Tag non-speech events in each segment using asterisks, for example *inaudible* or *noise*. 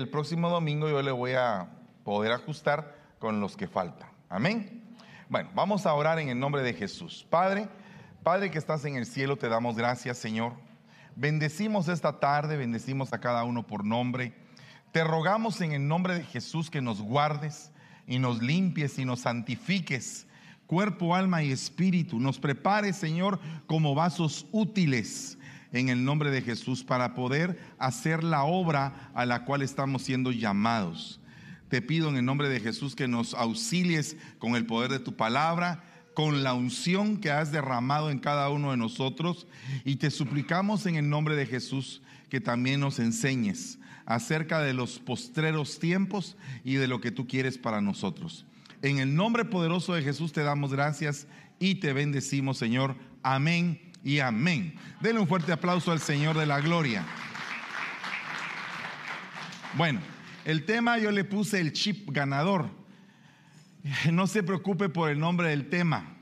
El próximo domingo yo le voy a poder ajustar con los que faltan. Amén. Bueno, vamos a orar en el nombre de Jesús. Padre, Padre que estás en el cielo, te damos gracias, Señor. Bendecimos esta tarde, bendecimos a cada uno por nombre. Te rogamos en el nombre de Jesús que nos guardes y nos limpies y nos santifiques, cuerpo, alma y espíritu. Nos prepares, Señor, como vasos útiles en el nombre de Jesús para poder hacer la obra a la cual estamos siendo llamados. Te pido en el nombre de Jesús que nos auxilies con el poder de tu palabra, con la unción que has derramado en cada uno de nosotros y te suplicamos en el nombre de Jesús que también nos enseñes acerca de los postreros tiempos y de lo que tú quieres para nosotros. En el nombre poderoso de Jesús te damos gracias y te bendecimos, Señor. Amén y amén. Denle un fuerte aplauso al Señor de la gloria. Bueno, el tema yo le puse el chip ganador. *laughs* No se preocupe por el nombre del tema.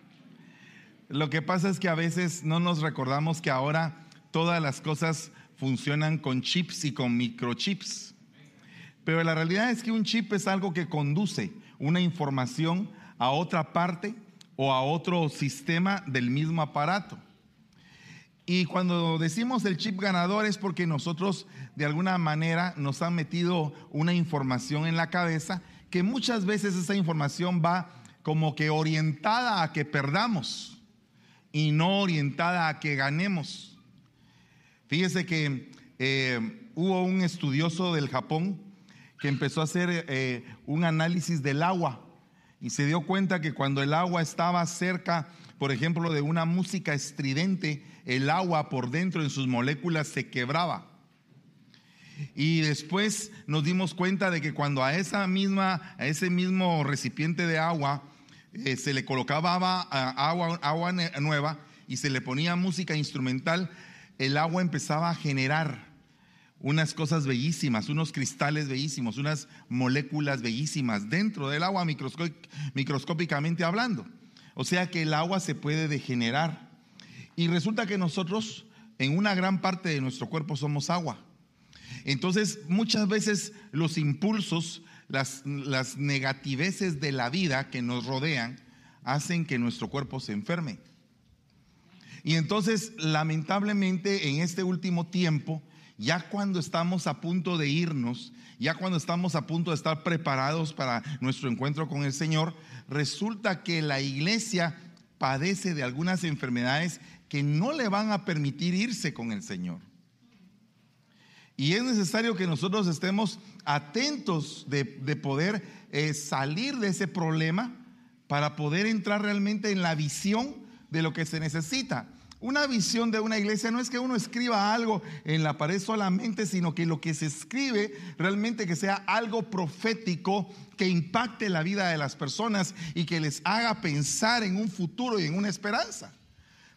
Lo que pasa es que a veces no nos recordamos que ahora todas las cosas funcionan con chips y con microchips. Pero la realidad es que un chip es algo que conduce una información a otra parte o a otro sistema del mismo aparato. Y cuando decimos el chip ganador es porque nosotros de alguna manera nos han metido una información en la cabeza que muchas veces esa información va como que orientada a que perdamos y no orientada a que ganemos. Fíjese que eh, hubo un estudioso del Japón que empezó a hacer eh, un análisis del agua y se dio cuenta que cuando el agua estaba cerca, por ejemplo, de una música estridente, el agua por dentro en sus moléculas se quebraba. Y después nos dimos cuenta de que cuando a esa misma, a ese mismo recipiente de agua eh, se le colocaba agua, agua nueva y se le ponía música instrumental, el agua empezaba a generar unas cosas bellísimas, unos cristales bellísimos, unas moléculas bellísimas dentro del agua microscópicamente hablando. O sea que el agua se puede degenerar. Y resulta que nosotros en una gran parte de nuestro cuerpo somos agua. Entonces muchas veces los impulsos, las, las negativeces de la vida que nos rodean, hacen que nuestro cuerpo se enferme. Y entonces, lamentablemente, en este último tiempo, ya cuando estamos a punto de irnos, ya cuando estamos a punto de estar preparados para nuestro encuentro con el Señor, resulta que la iglesia padece de algunas enfermedades que no le van a permitir irse con el Señor. Y es necesario que nosotros estemos atentos de, poder eh, salir de ese problema para poder entrar realmente en la visión de lo que se necesita. Una visión de una iglesia no es que uno escriba algo en la pared solamente, sino que lo que se escribe realmente que sea algo profético que impacte la vida de las personas y que les haga pensar en un futuro y en una esperanza.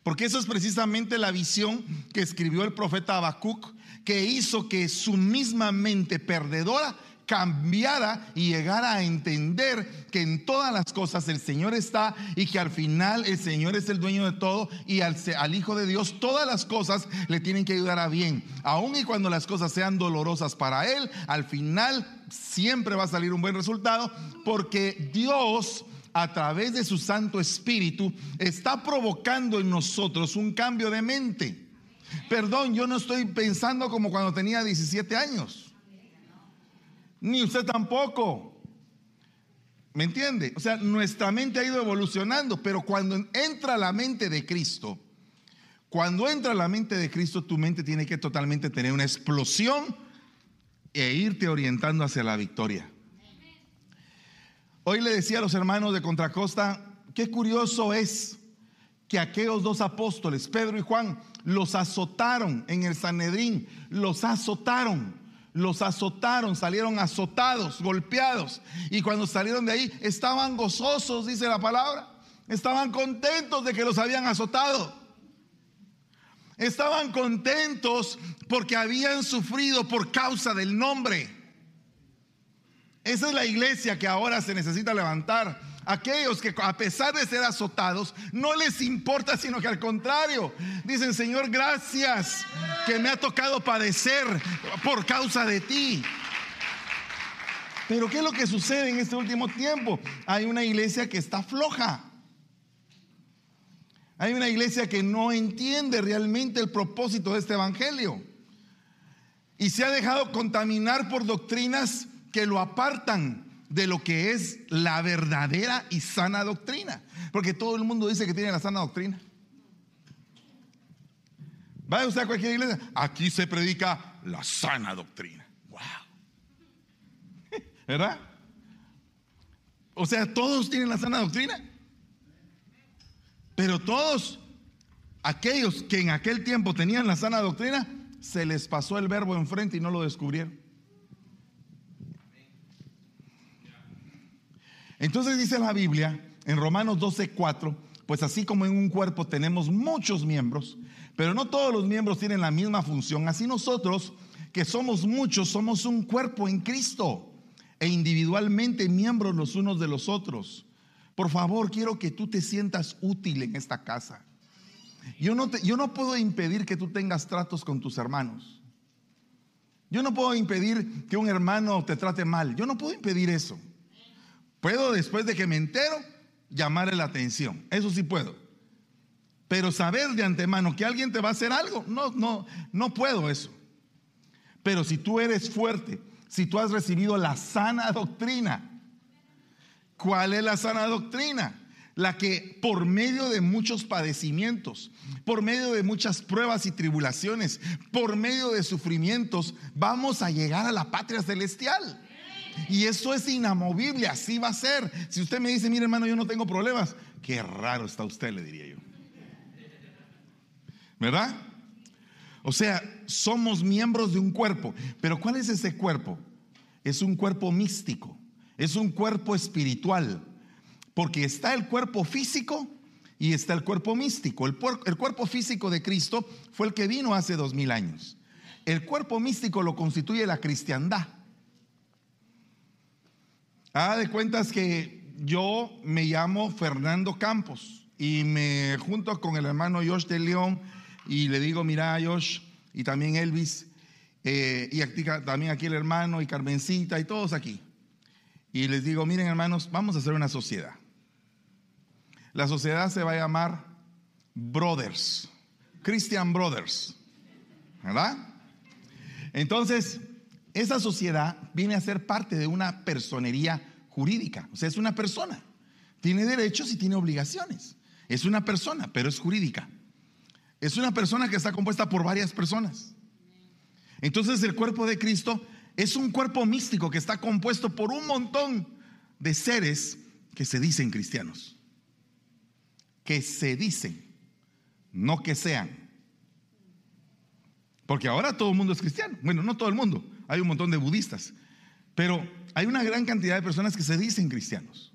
Porque eso es precisamente la visión que escribió el profeta Habacuc, que hizo que su misma mente perdedora cambiara y llegara a entender que en todas las cosas el Señor está y que al final el Señor es el dueño de todo y al, al, Hijo de Dios todas las cosas le tienen que ayudar a bien. Aun y cuando las cosas sean dolorosas para Él, al final siempre va a salir un buen resultado porque Dios a través de su Santo Espíritu está provocando en nosotros un cambio de mente. Perdón, yo no estoy pensando como cuando tenía 17 años ni usted tampoco. ¿Me entiende? O sea, nuestra mente ha ido evolucionando, pero cuando entra la mente de Cristo, cuando entra la mente de Cristo, tu mente tiene que totalmente tener una explosión e irte orientando hacia la victoria. Hoy le decía a los hermanos de Contracosta, qué curioso es que aquellos dos apóstoles, Pedro y Juan, los azotaron en el Sanedrín, los azotaron los azotaron, salieron azotados, golpeados. Y cuando salieron de ahí, estaban gozosos, dice la palabra. Estaban contentos de que los habían azotado. Estaban contentos porque habían sufrido por causa del nombre. Esa es la iglesia que ahora se necesita levantar aquellos que a pesar de ser azotados, no les importa, sino que al contrario, dicen, Señor, gracias que me ha tocado padecer por causa de ti. Pero ¿qué es lo que sucede en este último tiempo? Hay una iglesia que está floja. Hay una iglesia que no entiende realmente el propósito de este evangelio. Y se ha dejado contaminar por doctrinas que lo apartan de lo que es la verdadera y sana doctrina. Porque todo el mundo dice que tiene la sana doctrina. Vaya usted a cualquier iglesia, aquí se predica la sana doctrina. Wow. *laughs* ¿Verdad? O sea, todos tienen la sana doctrina. Pero todos aquellos que en aquel tiempo tenían la sana doctrina, se les pasó el verbo enfrente y no lo descubrieron. Entonces dice la Biblia en Romanos 12, 4, pues así como en un cuerpo tenemos muchos miembros, pero no todos los miembros tienen la misma función, así nosotros, que somos muchos, somos un cuerpo en Cristo e individualmente miembros los unos de los otros. Por favor, quiero que tú te sientas útil en esta casa. Yo no, yo no puedo impedir que tú tengas tratos con tus hermanos. Yo no puedo impedir que un hermano te trate mal. Yo no puedo impedir eso. Puedo después de que me entero llamarle la atención. Eso sí puedo. Pero saber de antemano que alguien te va a hacer algo, no, no, no puedo eso. Pero si tú eres fuerte, si tú has recibido la sana doctrina, ¿cuál es la sana doctrina? La que por medio de muchos padecimientos, por medio de muchas pruebas y tribulaciones, por medio de sufrimientos, vamos a llegar a la patria celestial. Y eso es inamovible, así va a ser. Si usted me dice, mire hermano, yo no tengo problemas, qué raro está usted, le diría yo. ¿Verdad? O sea, somos miembros de un cuerpo. Pero ¿cuál es ese cuerpo? Es un cuerpo místico, es un cuerpo espiritual. Porque está el cuerpo físico y está el cuerpo místico. El, el cuerpo físico de Cristo fue el que vino hace dos mil años. El cuerpo místico lo constituye la cristiandad. Haga de cuentas que yo me llamo Fernando Campos y me junto con el hermano Josh de León y le digo, mira Josh y también Elvis eh, y también aquí el hermano y Carmencita y todos aquí. Y les digo, miren hermanos, vamos a hacer una sociedad. La sociedad se va a llamar Brothers, Christian Brothers, ¿verdad? Entonces, esa sociedad viene a ser parte de una personería jurídica. O sea, es una persona. Tiene derechos y tiene obligaciones. Es una persona, pero es jurídica. Es una persona que está compuesta por varias personas. Entonces el cuerpo de Cristo es un cuerpo místico que está compuesto por un montón de seres que se dicen cristianos. Que se dicen, no que sean. Porque ahora todo el mundo es cristiano. Bueno, no todo el mundo, hay un montón de budistas, pero hay una gran cantidad de personas que se dicen cristianos.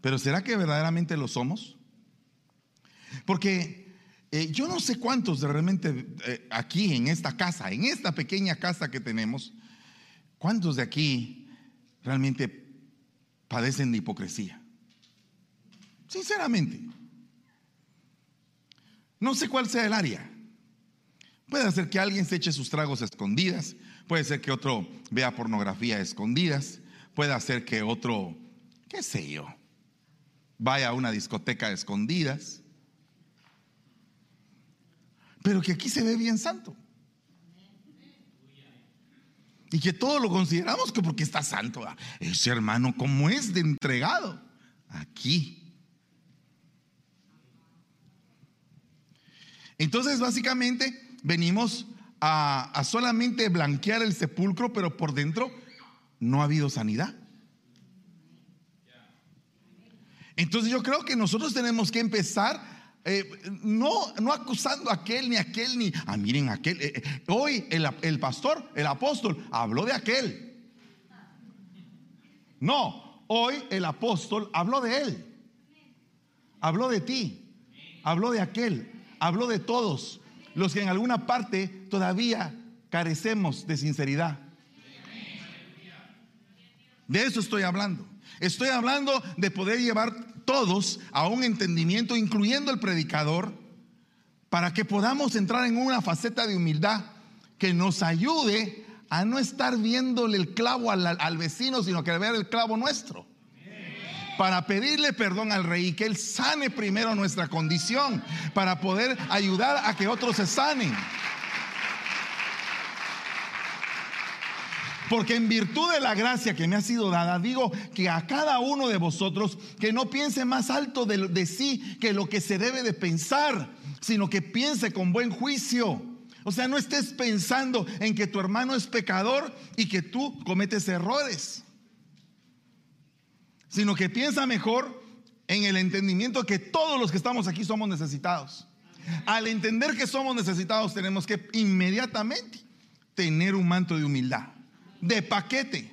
Pero ¿será que verdaderamente lo somos? Porque eh, yo no sé cuántos de realmente eh, aquí en esta casa, en esta pequeña casa que tenemos, cuántos de aquí realmente padecen de hipocresía. Sinceramente. No sé cuál sea el área. Puede ser que alguien se eche sus tragos escondidas, Puede ser que otro vea pornografía escondidas. Puede ser que otro, qué sé yo, vaya a una discoteca escondidas. Pero que aquí se ve bien santo. Y que todo lo consideramos que porque está santo. Ese hermano, como es de entregado? Aquí. Entonces, básicamente, venimos a, solamente blanquear el sepulcro, pero por dentro no ha habido sanidad. Entonces yo creo que nosotros tenemos que empezar eh, no, no acusando a aquel ni a aquel ni, ah, miren aquel. Eh, eh, hoy el, el, pastor, el apóstol, habló de aquel. No, hoy el apóstol habló de él. Habló de ti. Habló de aquel. Habló de todos los que en alguna parte todavía carecemos de sinceridad. De eso estoy hablando. Estoy hablando de poder llevar todos a un entendimiento, incluyendo el predicador, para que podamos entrar en una faceta de humildad que nos ayude a no estar viéndole el clavo al, al vecino, sino que ver el clavo nuestro. Para pedirle perdón al rey y que él sane primero nuestra condición, para poder ayudar a que otros se sanen. Porque en virtud de la gracia que me ha sido dada, digo que a cada uno de vosotros que no piense más alto de, de, sí que lo que se debe de pensar, sino que piense con buen juicio. O sea, no estés pensando en que tu hermano es pecador y que tú cometes errores, sino que piensa mejor en el entendimiento que todos los que estamos aquí somos necesitados. Al entender que somos necesitados tenemos que inmediatamente tener un manto de humildad de paquete.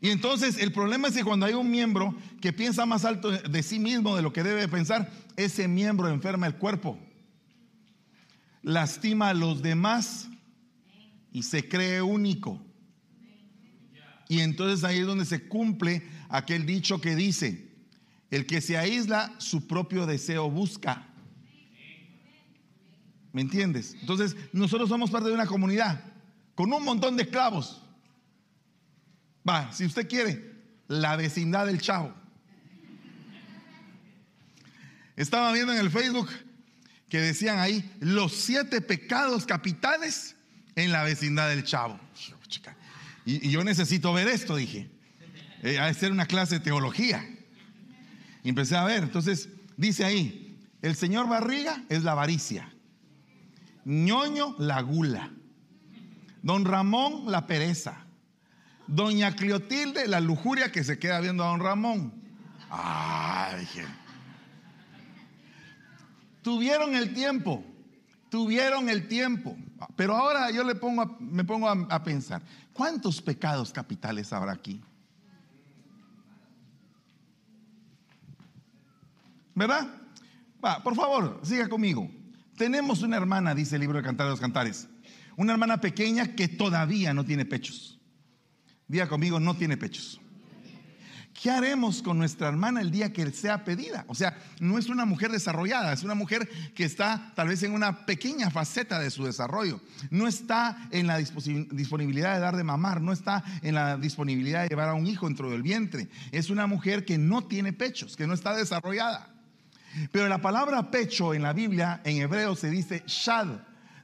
Y entonces el problema es que cuando hay un miembro que piensa más alto de sí mismo de lo que debe pensar, ese miembro enferma el cuerpo, lastima a los demás y se cree único. Y entonces ahí es donde se cumple aquel dicho que dice, el que se aísla, su propio deseo busca. ¿Me entiendes? Entonces, nosotros somos parte de una comunidad con un montón de esclavos. Va, si usted quiere, la vecindad del chavo. Estaba viendo en el Facebook que decían ahí los siete pecados capitales en la vecindad del chavo. Y, yo necesito ver esto, dije. Eh, de ser una clase de teología. Y empecé a ver. Entonces, dice ahí, el señor Barriga es la avaricia ñoño la gula, don Ramón la pereza, doña Cleotilde la lujuria que se queda viendo a don Ramón. Ay, tuvieron el tiempo, tuvieron el tiempo, pero ahora yo le pongo me pongo a, pensar, ¿cuántos pecados capitales habrá aquí? ¿Verdad? Va, por favor, siga conmigo. Tenemos una hermana, dice el libro de Cantar de los Cantares, una hermana pequeña que todavía no tiene pechos. Diga conmigo, no tiene pechos. ¿Qué haremos con nuestra hermana el día que sea pedida? O sea, no es una mujer desarrollada, es una mujer que está tal vez en una pequeña faceta de su desarrollo. No está en la disponibilidad de dar de mamar, no está en la disponibilidad de llevar a un hijo dentro del vientre. Es una mujer que no tiene pechos, que no está desarrollada. Pero la palabra pecho en la Biblia, en hebreo se dice shad,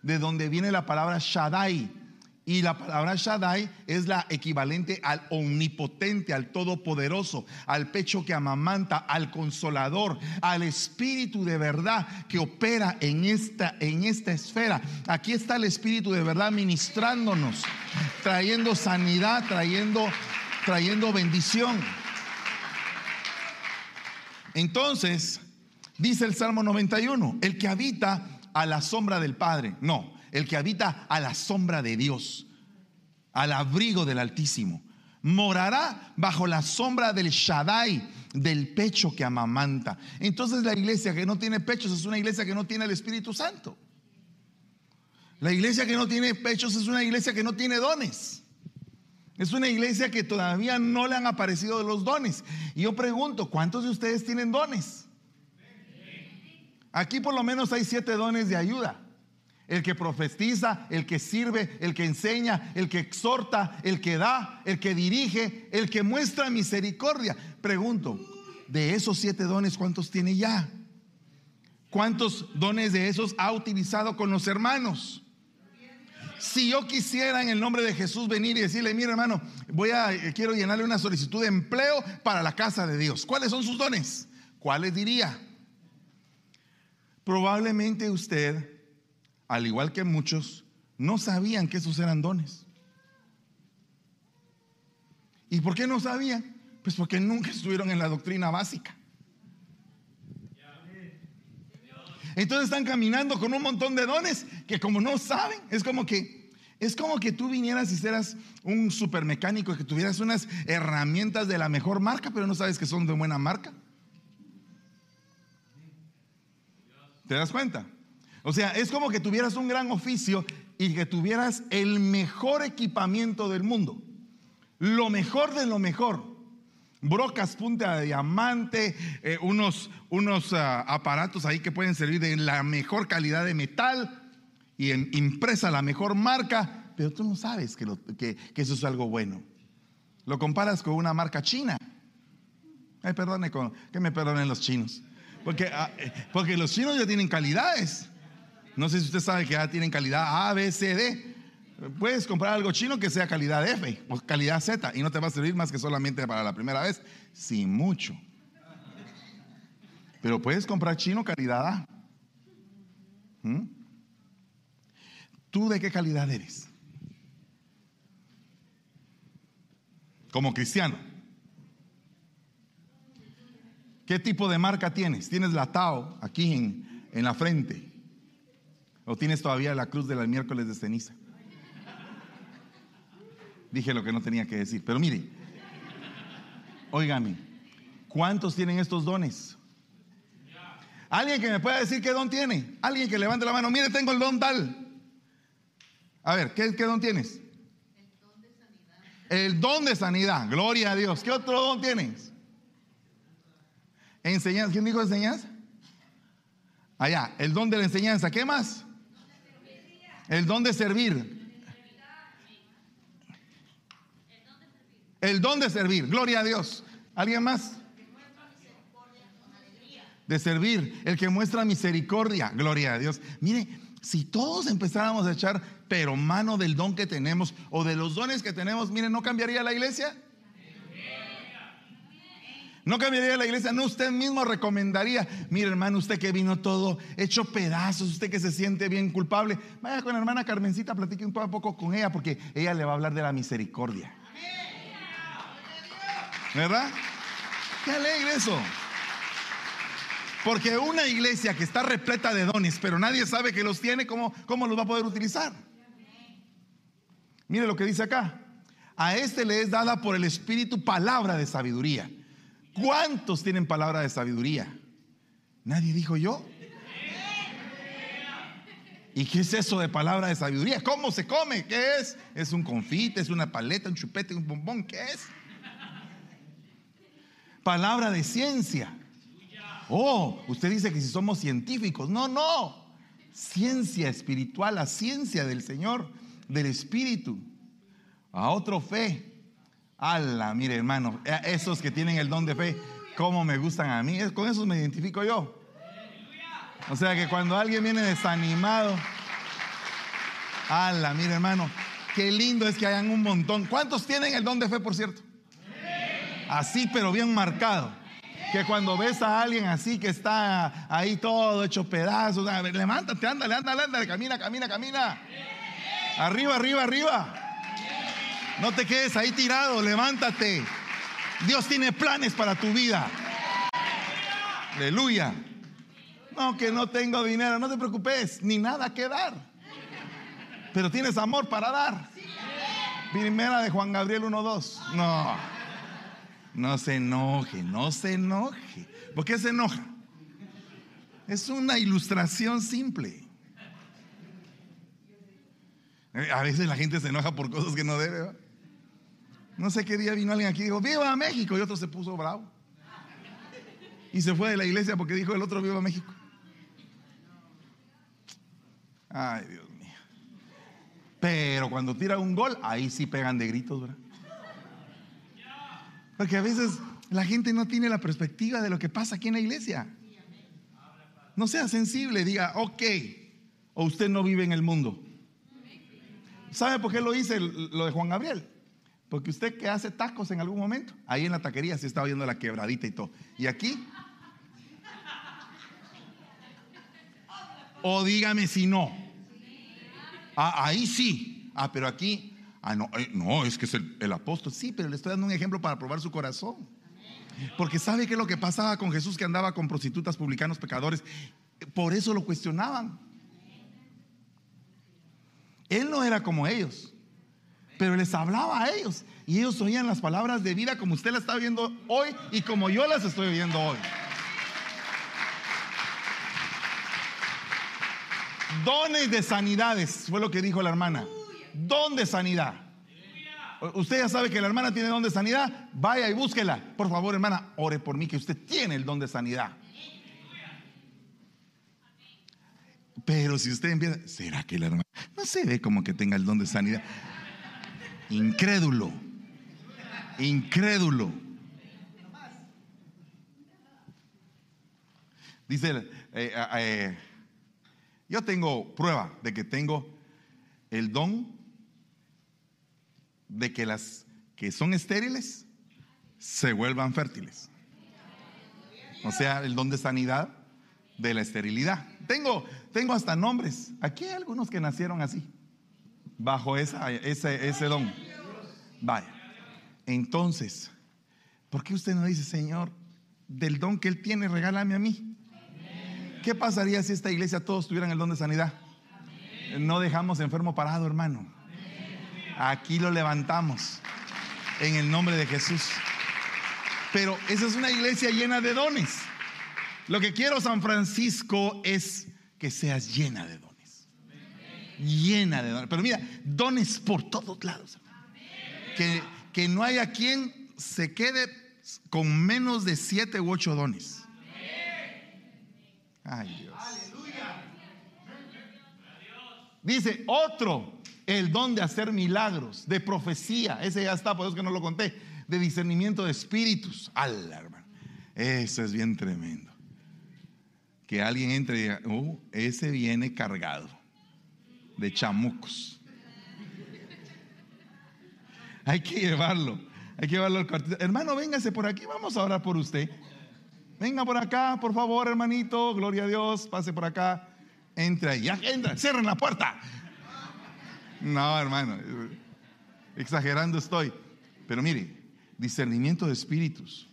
de donde viene la palabra shaddai. Y la palabra Shaddai es la equivalente al omnipotente, al todopoderoso, al pecho que amamanta, al consolador, al espíritu de verdad que opera en esta, en esta esfera. Aquí está el espíritu de verdad ministrándonos, trayendo sanidad, trayendo, trayendo bendición. Entonces, Dice el Salmo 91, el que habita a la sombra del Padre, no, el que habita a la sombra de Dios, al abrigo del Altísimo, morará bajo la sombra del Shaddai, del pecho que amamanta. Entonces la iglesia que no tiene pechos es una iglesia que no tiene el Espíritu Santo. La iglesia que no tiene pechos es una iglesia que no tiene dones. Es una iglesia que todavía no le han aparecido los dones. Y yo pregunto, ¿cuántos de ustedes tienen dones? Aquí por lo menos hay siete dones de ayuda. El que profetiza, el que sirve, el que enseña, el que exhorta, el que da, el que dirige, el que muestra misericordia. Pregunto, de esos siete dones, ¿cuántos tiene ya? ¿Cuántos dones de esos ha utilizado con los hermanos? Si yo quisiera en el nombre de Jesús venir y decirle, mira hermano, voy a, quiero llenarle una solicitud de empleo para la casa de Dios. ¿Cuáles son sus dones? ¿Cuáles diría? Probablemente usted, al igual que muchos, no sabían que esos eran dones. ¿Y por qué no sabían? Pues porque nunca estuvieron en la doctrina básica. Entonces están caminando con un montón de dones que como no saben, es como que es como que tú vinieras y seras un supermecánico que tuvieras unas herramientas de la mejor marca, pero no sabes que son de buena marca. ¿Te das cuenta? O sea, es como que tuvieras un gran oficio y que tuvieras el mejor equipamiento del mundo. Lo mejor de lo mejor. Brocas punta de diamante, eh, unos, unos ah, aparatos ahí que pueden servir de la mejor calidad de metal. y en- impresa la mejor marca, pero tú no sabes que, eso es algo bueno. Lo comparas con una marca china. Ay, perdone, con- que me perdonen los chinos. Porque, ah, eh, porque los chinos ya tienen calidades. No sé si usted sabe que ya tienen calidad A, B, C, D. Puedes comprar algo chino que sea calidad F o calidad Z y no te va a servir más que solamente para la primera vez, sin mucho. Pero puedes comprar chino calidad A. ¿Mm? ¿Tú de qué calidad eres? Como cristiano. ¿Qué tipo de marca tienes? ¿Tienes la Tao aquí en, en la frente? ¿O tienes todavía la cruz del miércoles de ceniza? Dije lo que no tenía que decir. Pero mire, óigame, ¿cuántos tienen estos dones? Alguien que me pueda decir qué don tiene. Alguien que levante la mano. Mire, tengo el don tal. A ver, ¿qué, qué don tienes? El don de sanidad. Gloria a Dios. ¿Qué otro don tienes? Enseñanza. ¿Quién dijo enseñanza? Allá, el don de la enseñanza. ¿Qué más? El don de servir. El don de servir. Gloria a Dios. ¿Alguien más? De servir. El que muestra misericordia. Gloria a Dios. Mire, si todos empezáramos a echar, pero mano del don que tenemos o de los dones que tenemos, mire, ¿no cambiaría la iglesia? No cambiaría la iglesia, no usted mismo recomendaría, mire hermano, usted que vino todo hecho pedazos, usted que se siente bien culpable, vaya con la hermana Carmencita, platique un poco con ella porque ella le va a hablar de la misericordia. ¿Verdad? Qué alegre eso. Porque una iglesia que está repleta de dones, pero nadie sabe que los tiene, ¿cómo, cómo los va a poder utilizar? Mire lo que dice acá. A este le es dada por el Espíritu palabra de sabiduría. ¿Cuántos tienen palabra de sabiduría? Nadie dijo yo. ¿Y qué es eso de palabra de sabiduría? ¿Cómo se come? ¿Qué es? ¿Es un confite? ¿Es una paleta? ¿Un chupete? ¿Un bombón? ¿Qué es? Palabra de ciencia. Oh, usted dice que si somos científicos. No, no. Ciencia espiritual, la ciencia del Señor, del Espíritu. A otro fe. Ala, mire hermano, eh, esos que tienen el don de fe, cómo me gustan a mí, con esos me identifico yo. O sea que cuando alguien viene desanimado, ala, mire hermano, qué lindo es que hayan un montón. ¿Cuántos tienen el don de fe, por cierto? Así, pero bien marcado. Que cuando ves a alguien así que está ahí todo hecho pedazos, levántate, ándale, ándale, ándale, camina, camina, camina. Arriba, arriba, arriba. No te quedes ahí tirado, levántate. Dios tiene planes para tu vida. Aleluya. No, que no tengo dinero, no te preocupes, ni nada que dar. Pero tienes amor para dar. Primera de Juan Gabriel 1.2. No, no se enoje, no se enoje. ¿Por qué se enoja? Es una ilustración simple. A veces la gente se enoja por cosas que no debe. No sé qué día vino alguien aquí y dijo, viva México, y otro se puso bravo. Y se fue de la iglesia porque dijo el otro, viva México. Ay, Dios mío. Pero cuando tira un gol, ahí sí pegan de gritos, ¿verdad? Porque a veces la gente no tiene la perspectiva de lo que pasa aquí en la iglesia. No sea sensible, diga, ok, o usted no vive en el mundo. ¿Sabe por qué lo hice lo de Juan Gabriel? Porque usted que hace tacos en algún momento, ahí en la taquería se está viendo la quebradita y todo. Y aquí. O dígame si no. Ah, ahí sí. Ah, pero aquí. Ah, no, eh, no, es que es el, el apóstol. Sí, pero le estoy dando un ejemplo para probar su corazón. Porque sabe que lo que pasaba con Jesús que andaba con prostitutas, publicanos, pecadores. Por eso lo cuestionaban. Él no era como ellos, pero les hablaba a ellos y ellos oían las palabras de vida como usted las está viendo hoy y como yo las estoy oyendo hoy. Dones de sanidades, fue lo que dijo la hermana. Don de sanidad. Usted ya sabe que la hermana tiene don de sanidad, vaya y búsquela. Por favor, hermana, ore por mí que usted tiene el don de sanidad. Pero si usted empieza, ¿será que el hermano no se ve como que tenga el don de sanidad? Incrédulo, incrédulo. Dice, eh, eh, eh, yo tengo prueba de que tengo el don de que las que son estériles se vuelvan fértiles. O sea, el don de sanidad de la esterilidad. Tengo, tengo hasta nombres. Aquí hay algunos que nacieron así, bajo esa, ese, ese don. Vaya. Entonces, ¿por qué usted no dice, Señor, del don que Él tiene, regálame a mí? ¿Qué pasaría si esta iglesia todos tuvieran el don de sanidad? No dejamos enfermo parado, hermano. Aquí lo levantamos en el nombre de Jesús. Pero esa es una iglesia llena de dones. Lo que quiero, San Francisco, es que seas llena de dones. Llena de dones. Pero mira, dones por todos lados. Que, que no haya quien se quede con menos de siete u ocho dones. Ay Dios. Dice otro, el don de hacer milagros, de profecía. Ese ya está, por eso que no lo conté. De discernimiento de espíritus. Ala, hermano. Eso es bien tremendo. Que alguien entre y diga, oh, ese viene cargado de chamucos. Hay que llevarlo. Hay que llevarlo al cuartito. Hermano, véngase por aquí, vamos a orar por usted. Venga por acá, por favor, hermanito. Gloria a Dios. Pase por acá. Entra ya entra. Cierren la puerta. No, hermano. Exagerando estoy. Pero mire, discernimiento de espíritus.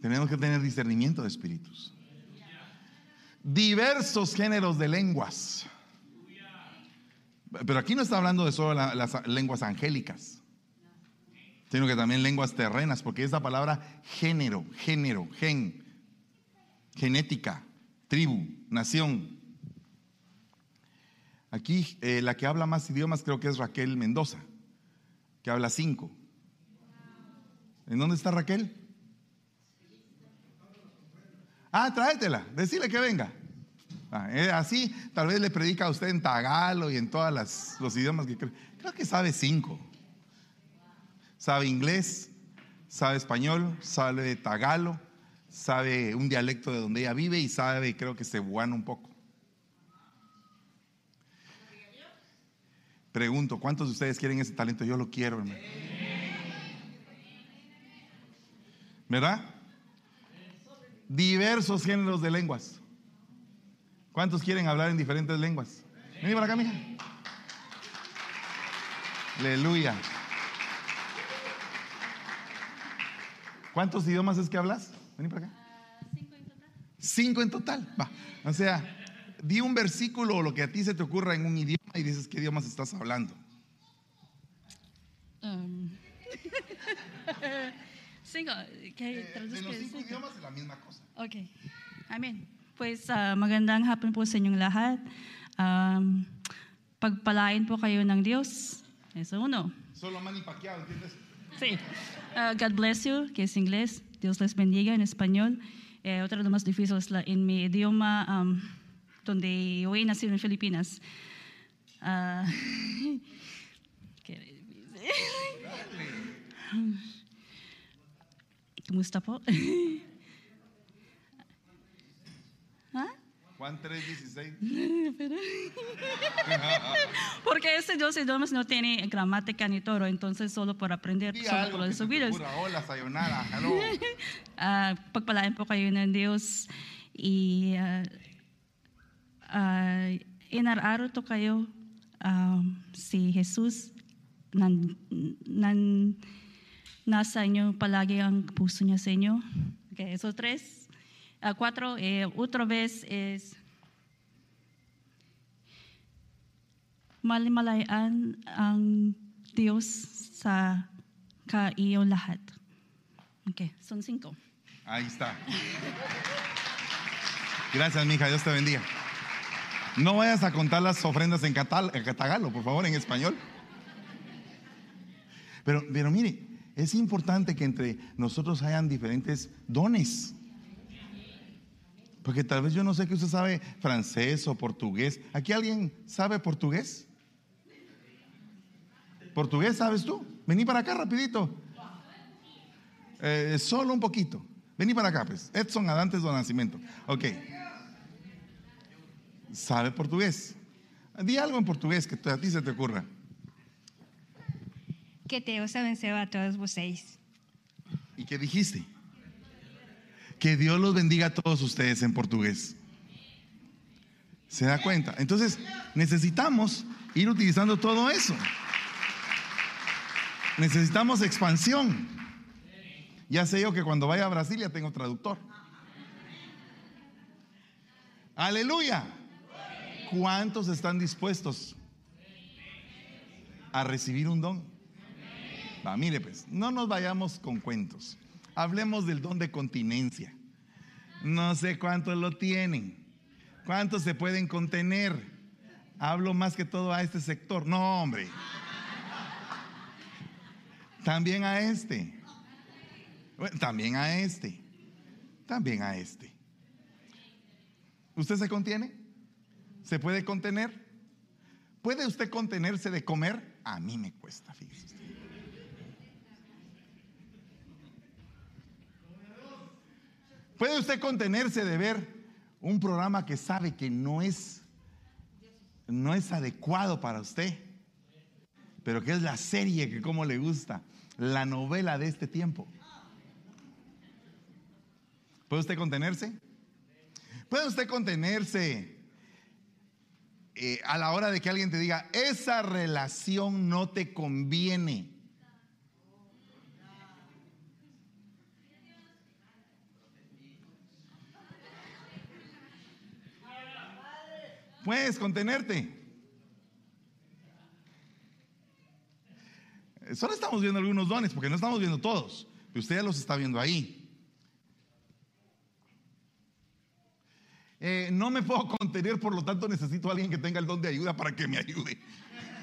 Tenemos que tener discernimiento de espíritus. Diversos géneros de lenguas. Pero aquí no está hablando de solo las lenguas angélicas sino que también lenguas terrenas, porque esa palabra género, género, gen, genética, tribu, nación. Aquí eh, la que habla más idiomas creo que es Raquel Mendoza, que habla cinco. ¿En dónde está Raquel? Ah, tráetela, decile que venga. Eh, así tal vez le predica a usted en tagalo y en todos los idiomas que creo. Creo que sabe cinco. Sabe inglés, sabe español, sabe tagalo, sabe un dialecto de donde ella vive y sabe, creo que cebuano un poco. Pregunto, ¿cuántos de ustedes quieren ese talento? Yo lo quiero, hermano. ¿Verdad? Diversos géneros de lenguas. ¿Cuántos quieren hablar en diferentes lenguas? Vení para acá, mija. Aleluya. ¿Cuántos idiomas es que hablas? Vení para acá. cinco en total. Cinco en total. Va. O sea, di un versículo o lo que a ti se te ocurra en un idioma y dices qué idiomas estás hablando. Um, *laughs* cinco, ¿qué eh, los cinco idiomas es la misma cosa. Ok. Amén. Pues uh, magandang hapon po sa inyong lahat. Um, pagpalain po kayo ng Diyos. Eso uno. Solo Manny Pacquiao, ¿entiendes? Sí. Uh, God bless you, que es inglés. Dios les bendiga en español. Eh, otra de lo más difícil es la, en mi idioma, um, donde yo he nacido en Filipinas. Uh, *laughs* ¿Qué Kumusta *laughs* po? *laughs* Juan 3:16. *laughs* Porque ese dos idiomas no tiene gramática ni todo, entonces solo por aprender Di solo por los videos. Hola, sayonara, hello. *laughs* uh, pagpalain po kayo ng Diyos i uh, uh, inararo to kayo um, si Jesus nan, nan, nasa inyo palagi ang puso niya sa inyo. Okay, so tres. Cuatro, eh, otra vez es malimalayan ang Dios sa kaiyo lahat. Okay, son cinco. Ahí está. Gracias, mija. Dios te bendiga. No vayas a contar las ofrendas en, catal, en catagalo, por favor, en español. Pero, pero mire, es importante que entre nosotros hayan diferentes dones. Porque tal vez yo no sé que usted sabe francés o portugués. ¿Aquí alguien sabe portugués? ¿Portugués sabes tú? Vení para acá rapidito. Eh, solo un poquito. Vení para acá, pues. Edson Adantes do Nacimiento. Ok. ¿Sabe portugués? Di algo en portugués que a ti se te ocurra. Que Deus abençoe a todos vocês. ¿Y qué dijiste? Que Dios los bendiga a todos ustedes en portugués. ¿Se da cuenta? Entonces, necesitamos ir utilizando todo eso. Necesitamos expansión. Ya sé yo que cuando vaya a Brasil ya tengo traductor. Aleluya. ¿Cuántos están dispuestos a recibir un don? Mire pues, no nos vayamos con cuentos. Hablemos del don de continencia. No sé cuántos lo tienen. ¿Cuántos se pueden contener? Hablo más que todo a este sector. No, hombre. También a este. También a este. También a este. ¿Usted se contiene? ¿Se puede contener? ¿Puede usted contenerse de comer? A mí me cuesta, fíjese usted. ¿Puede usted contenerse de ver un programa que sabe que no es no es adecuado para usted, pero que es la serie que como le gusta, la novela de este tiempo? ¿Puede usted contenerse? ¿Puede usted contenerse eh, a la hora de que alguien te diga, esa relación no te conviene? Puedes contenerte. Solo estamos viendo algunos dones, porque no estamos viendo todos. Pero usted ya los está viendo ahí. Eh, no me puedo contener, por lo tanto necesito a alguien que tenga el don de ayuda para que me ayude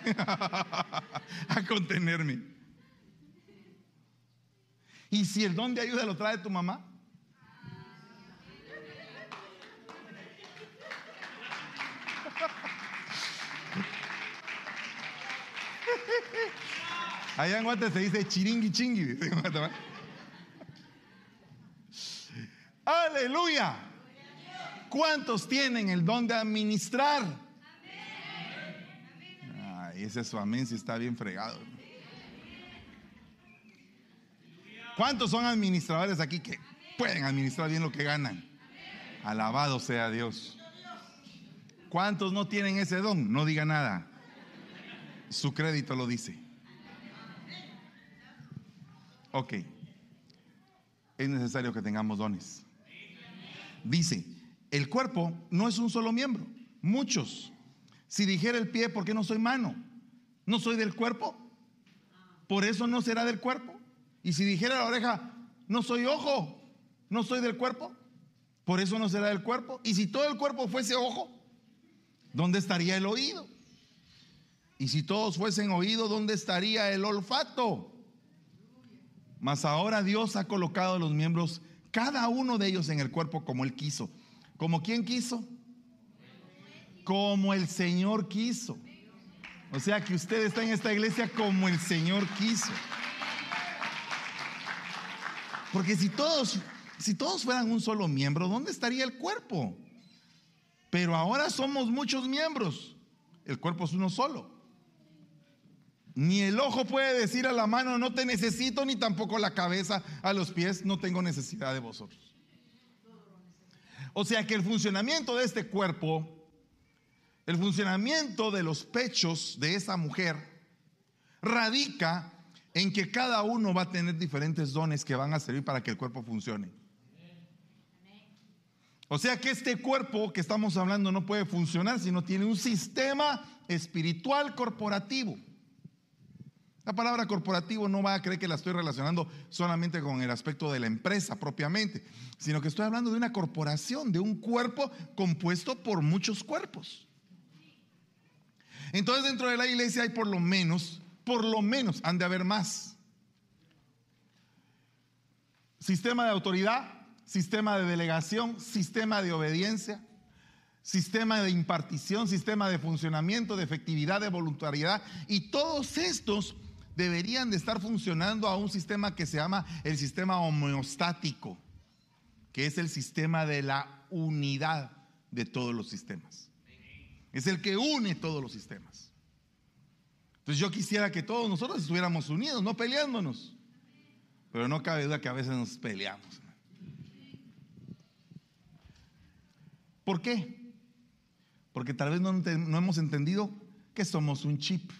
*laughs* a contenerme. Y si el don de ayuda lo trae tu mamá, Allá en Guate se dice chiringui chingui. Aleluya. ¿Cuántos tienen el don de administrar? Ay, ese es su amén si está bien fregado. ¿Cuántos son administradores aquí que pueden administrar bien lo que ganan? Alabado sea Dios. ¿Cuántos no tienen ese don? No diga nada. Su crédito lo dice. Ok. Es necesario que tengamos dones. Dice, el cuerpo no es un solo miembro, muchos. Si dijera el pie, ¿por qué no soy mano? ¿No soy del cuerpo? Por eso no será del cuerpo. Y si dijera la oreja, no soy ojo, no soy del cuerpo, por eso no será del cuerpo. Y si todo el cuerpo fuese ojo, ¿dónde estaría el oído? Y si todos fuesen oído, ¿dónde estaría el olfato? Mas ahora Dios ha colocado los miembros, cada uno de ellos en el cuerpo como Él quiso. ¿Como quién quiso? Como el Señor quiso. O sea que usted está en esta iglesia como el Señor quiso. Porque si todos, si todos fueran un solo miembro, ¿dónde estaría el cuerpo? Pero ahora somos muchos miembros. El cuerpo es uno solo. Ni el ojo puede decir a la mano, no te necesito, ni tampoco la cabeza a los pies, no tengo necesidad de vosotros. O sea que el funcionamiento de este cuerpo, el funcionamiento de los pechos de esa mujer, radica en que cada uno va a tener diferentes dones que van a servir para que el cuerpo funcione. O sea que este cuerpo que estamos hablando no puede funcionar si no tiene un sistema espiritual corporativo. La palabra corporativo no va a creer que la estoy relacionando solamente con el aspecto de la empresa propiamente, sino que estoy hablando de una corporación, de un cuerpo compuesto por muchos cuerpos. Entonces dentro de la iglesia hay por lo menos, por lo menos han de haber más. Sistema de autoridad, sistema de delegación, sistema de obediencia, sistema de impartición, sistema de funcionamiento, de efectividad, de voluntariedad. Y todos estos deberían de estar funcionando a un sistema que se llama el sistema homeostático, que es el sistema de la unidad de todos los sistemas. Es el que une todos los sistemas. Entonces yo quisiera que todos nosotros estuviéramos unidos, no peleándonos. Pero no cabe duda que a veces nos peleamos. ¿Por qué? Porque tal vez no, no hemos entendido que somos un chip,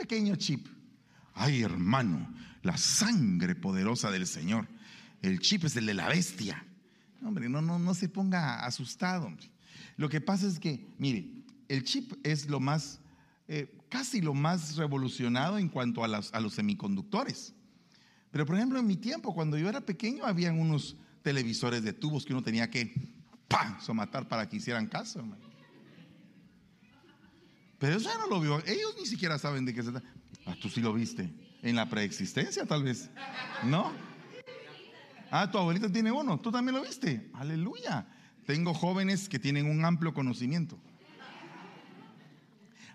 pequeño chip. Ay, hermano, la sangre poderosa del Señor. El chip es el de la bestia. hombre, no, no, no se ponga asustado. Lo que pasa es que, mire, el chip es lo más, eh, casi lo más revolucionado en cuanto a, a los semiconductores. Pero por ejemplo, en mi tiempo, cuando yo era pequeño, habían unos televisores de tubos que uno tenía que ¡pam! somatar para que hicieran caso, hermano. Pero eso ya no lo vio. Ellos ni siquiera saben de qué se trata. Ah, tú sí lo viste. En la preexistencia, tal vez. ¿No? Ah, tu abuelita tiene uno. Tú también lo viste. Aleluya. Tengo jóvenes que tienen un amplio conocimiento.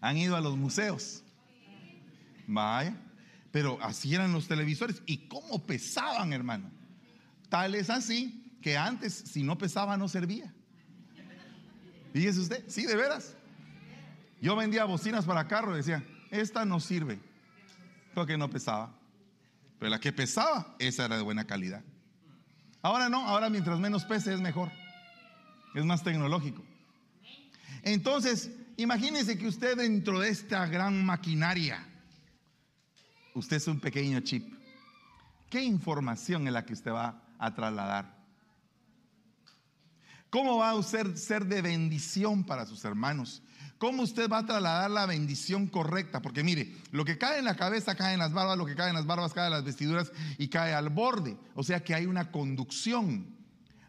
Han ido a los museos. Vaya. Pero así eran los televisores. ¿Y cómo pesaban, hermano? Tal es así que antes, si no pesaba, no servía. Fíjese usted, sí, de veras. Yo vendía bocinas para carro y decía, esta no sirve, porque no pesaba. Pero la que pesaba, esa era de buena calidad. Ahora no, ahora mientras menos pese es mejor. Es más tecnológico. Entonces, imagínese que usted dentro de esta gran maquinaria usted es un pequeño chip. ¿Qué información es la que usted va a trasladar? ¿Cómo va a usted ser de bendición para sus hermanos? ¿Cómo usted va a trasladar la bendición correcta? Porque mire, lo que cae en la cabeza cae en las barbas, lo que cae en las barbas cae en las vestiduras y cae al borde. O sea que hay una conducción.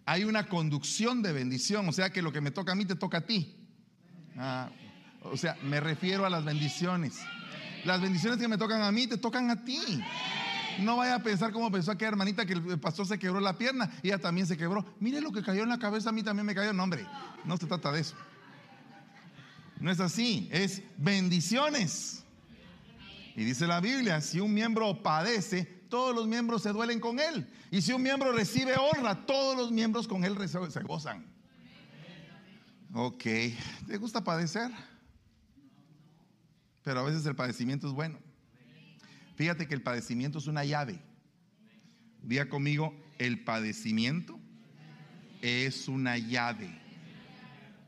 Hay una conducción de bendición. O sea que lo que me toca a mí te toca a ti. Ah, o sea, me refiero a las bendiciones. Las bendiciones que me tocan a mí te tocan a ti. No vaya a pensar como pensó aquella hermanita que el pastor se quebró la pierna ella también se quebró. Mire lo que cayó en la cabeza, a mí también me cayó. No, hombre, no se trata de eso. No es así, es bendiciones. Y dice la Biblia, si un miembro padece, todos los miembros se duelen con él. Y si un miembro recibe honra, todos los miembros con él se gozan. Ok, ¿te gusta padecer? pero a veces el padecimiento es bueno. Fíjate que el padecimiento es una llave. Diga conmigo, el padecimiento es una llave.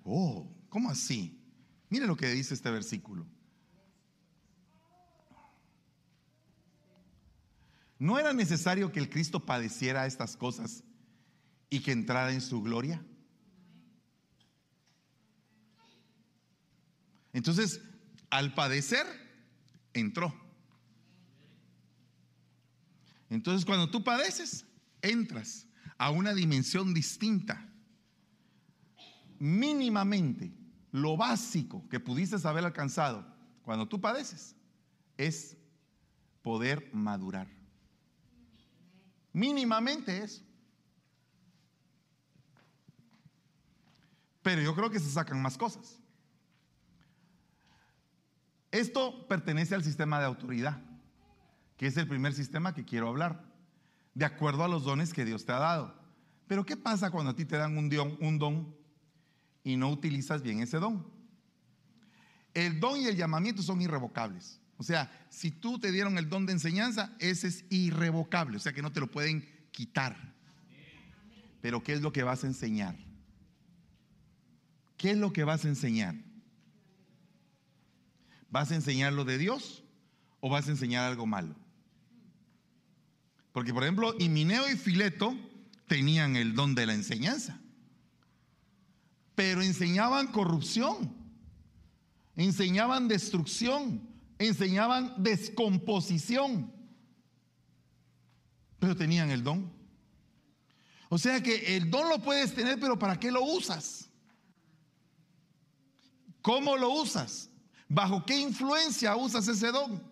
Oh, ¿cómo así? Mire lo que dice este versículo. ¿No era necesario que el Cristo padeciera estas cosas y que entrara en su gloria? Entonces, al padecer, entró. Entonces cuando tú padeces, entras a una dimensión distinta. Mínimamente, lo básico que pudiste haber alcanzado cuando tú padeces es poder madurar. Mínimamente eso. Pero yo creo que se sacan más cosas. Esto pertenece al sistema de autoridad, que es el primer sistema que quiero hablar, de acuerdo a los dones que Dios te ha dado. Pero ¿qué pasa cuando a ti te dan un don, un don y no utilizas bien ese don? El don y el llamamiento son irrevocables. O sea, si tú te dieron el don de enseñanza, ese es irrevocable, o sea que no te lo pueden quitar. Pero ¿qué es lo que vas a enseñar? ¿Qué es lo que vas a enseñar? ¿Vas a enseñar lo de Dios o vas a enseñar algo malo? Porque, por ejemplo, Himineo y Fileto tenían el don de la enseñanza, pero enseñaban corrupción, enseñaban destrucción, enseñaban descomposición, pero tenían el don. O sea que el don lo puedes tener, pero ¿para qué lo usas? ¿Cómo lo usas? ¿Bajo qué influencia usas ese don?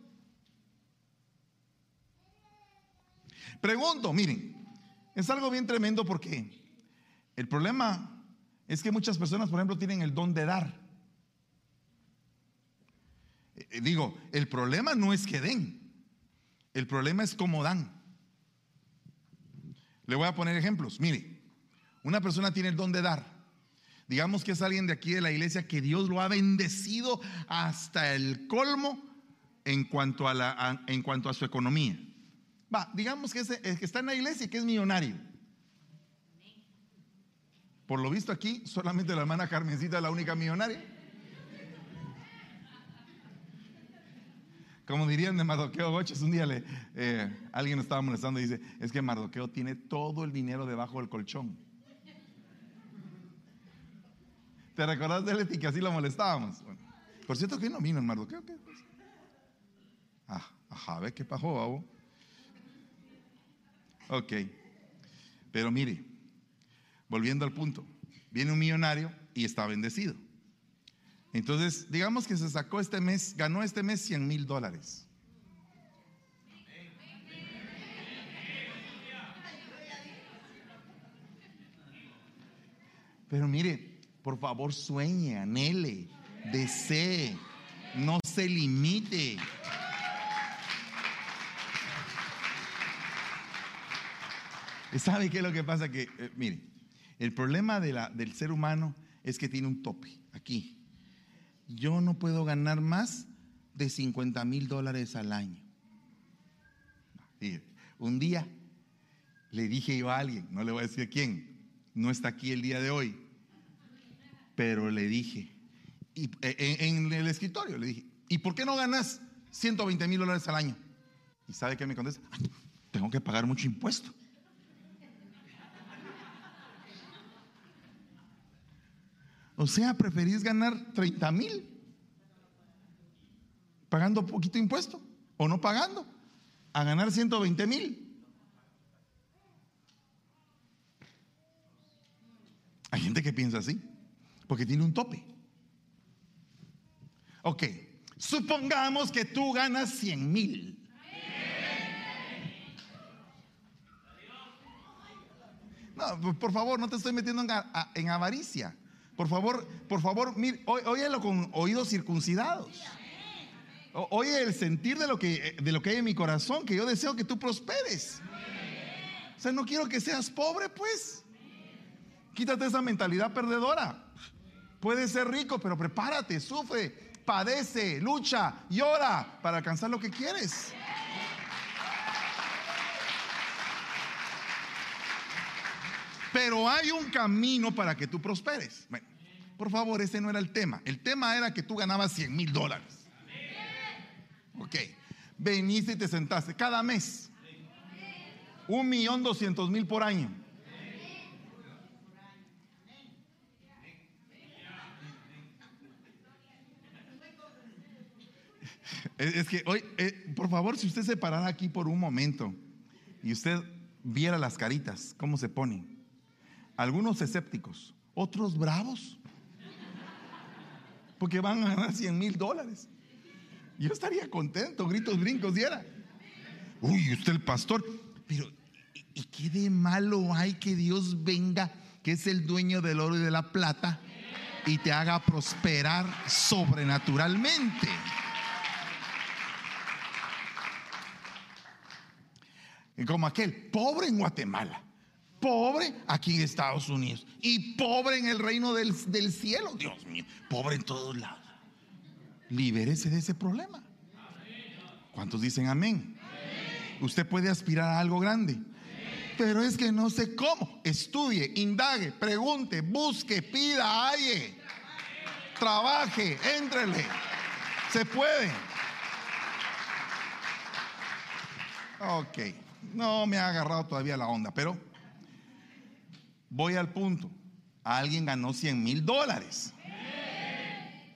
Pregunto, miren, Es algo bien tremendo porque el problema es que muchas personas, por ejemplo, tienen el don de dar. Eh, Digo, el problema no es que den, el problema es cómo dan. Le voy a poner ejemplos. Mire, una persona tiene el don de dar. Digamos que es alguien de aquí de la iglesia que Dios lo ha bendecido hasta el colmo en cuanto a, la, en cuanto a su economía. Va, digamos que, eh, que está en la iglesia y que es millonario. Por lo visto aquí, solamente la hermana Carmencita es la única millonaria. Como dirían de Mardoqueo Goches, un día le, eh, alguien estaba molestando y dice, es que Mardoqueo tiene todo el dinero debajo del colchón. ¿Te recordás de y que así lo molestábamos? Bueno, por cierto que no vino el Mardoqueo. ¿qué? Ah, ajá, ¿ve qué pasó, babo? Ok, pero mire, volviendo al punto, viene un millonario y está bendecido. Entonces, digamos que se sacó este mes, ganó este mes 100 mil dólares. Pero mire, por favor sueñe, anhele, desee, no se limite. ¿Sabe qué es lo que pasa? Que, eh, mire, el problema del ser humano es que tiene un tope aquí. Yo no puedo ganar más de 50 mil dólares al año. Un día le dije yo a alguien, no le voy a decir quién, no está aquí el día de hoy, pero le dije, y, eh, en, en el escritorio le dije, ¿y por qué no ganas 120 mil dólares al año? ¿Y sabe qué me contesta? "Ay, tengo que pagar mucho impuesto. O sea, preferís ganar 30 mil pagando poquito impuesto o no pagando a ganar 120 mil. Hay gente que piensa así, porque tiene un tope. Ok, supongamos que tú ganas 100 mil. No, por- favor, no te estoy metiendo en, en avaricia. Por favor, por favor, mire, óyelo con oídos circuncidados. Oye el sentir de lo, que, de lo que hay en mi corazón, que yo deseo que tú prosperes. O sea, no quiero que seas pobre, pues. Quítate esa mentalidad perdedora. Puedes ser rico, pero prepárate, sufre, padece, lucha, llora para alcanzar lo que quieres. Pero hay un camino para que tú prosperes. Bueno, por favor, ese no era el tema. El tema era que tú ganabas 100 mil dólares. Ok, veniste y te sentaste cada mes. Un millón doscientos mil por año. Es, que hoy, eh, por favor, si usted se parara aquí por un momento y usted viera las caritas, cómo se ponen. Algunos escépticos, otros bravos, porque van a ganar 100 mil dólares. Yo estaría contento, gritos, brincos, diera. Uy, usted el pastor, pero ¿y- ¿y qué de malo hay que Dios venga, que es el dueño del oro y de la plata, y te haga prosperar sobrenaturalmente? Y como aquel, pobre en Guatemala, pobre aquí en Estados Unidos y pobre en el reino del, del cielo, Dios mío, pobre en todos lados. Libérese de ese problema. ¿Cuántos dicen amén? Usted puede aspirar a algo grande, pero es que no sé cómo. Estudie, indague, pregunte, busque, pida, halle, trabaje, éntrele. Se puede. Ok, no me ha agarrado todavía la onda, pero voy al punto. Alguien ganó 100 mil dólares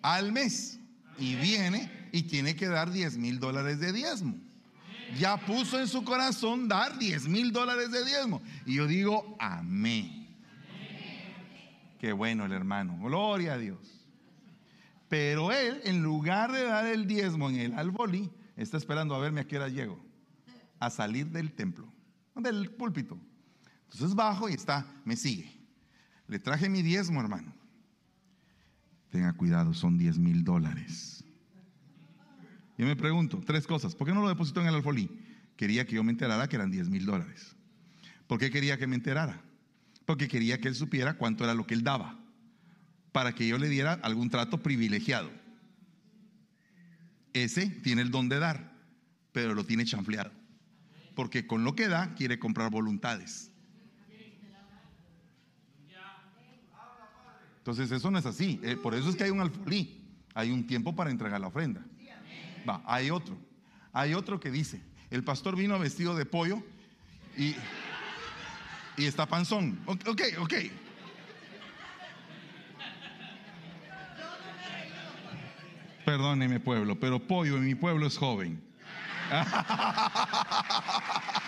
al mes y viene y tiene que dar 10 mil dólares de diezmo. Ya puso en su corazón dar 10 mil dólares de diezmo. Y yo digo, amén. Qué bueno el hermano, gloria a Dios. Pero él, en lugar de dar el diezmo en el albolí, está esperando a verme a qué hora llego a salir del templo, del púlpito, Entonces bajo y está, me sigue. Le traje mi diezmo, hermano. Tenga cuidado, son 10 mil dólares. Yo me pregunto, tres cosas. ¿Por qué no lo depositó en el alfolí? Quería que yo me enterara que eran 10 mil dólares. ¿Por qué quería que me enterara? Porque quería que él supiera cuánto era lo que él daba. Para que yo le diera algún trato privilegiado. Ese tiene el don de dar, pero lo tiene chanfleado. Porque con lo que da quiere comprar voluntades. Entonces eso no es así. Eh, por eso es que hay un alfolí. Hay un tiempo para entregar la ofrenda. Va, hay otro. Hay otro que dice, el pastor vino vestido de pollo y, y está panzón. Ok, ok. Perdóneme pueblo, pero pollo en mi pueblo es joven. *laughs*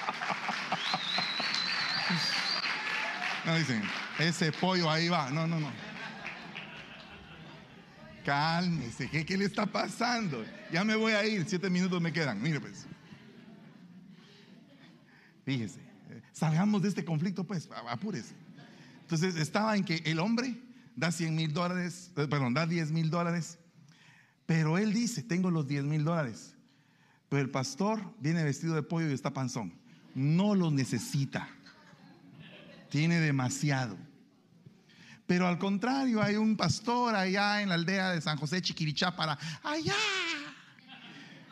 No dicen, ese pollo ahí va. No, no, no. Cálmese, ¿qué, ¿qué, le está pasando? Ya me voy a ir, siete minutos me quedan. Mire pues. Fíjese, salgamos de este conflicto pues, apúrese. Entonces estaba en que el hombre da 100 mil dólares, eh, perdón, da 10 mil dólares, pero él dice, tengo los 10 mil dólares. Pero el pastor viene vestido de pollo y está panzón. No lo necesita. Tiene demasiado. Pero al contrario, hay un pastor allá en la aldea de San José Chiquirichá allá,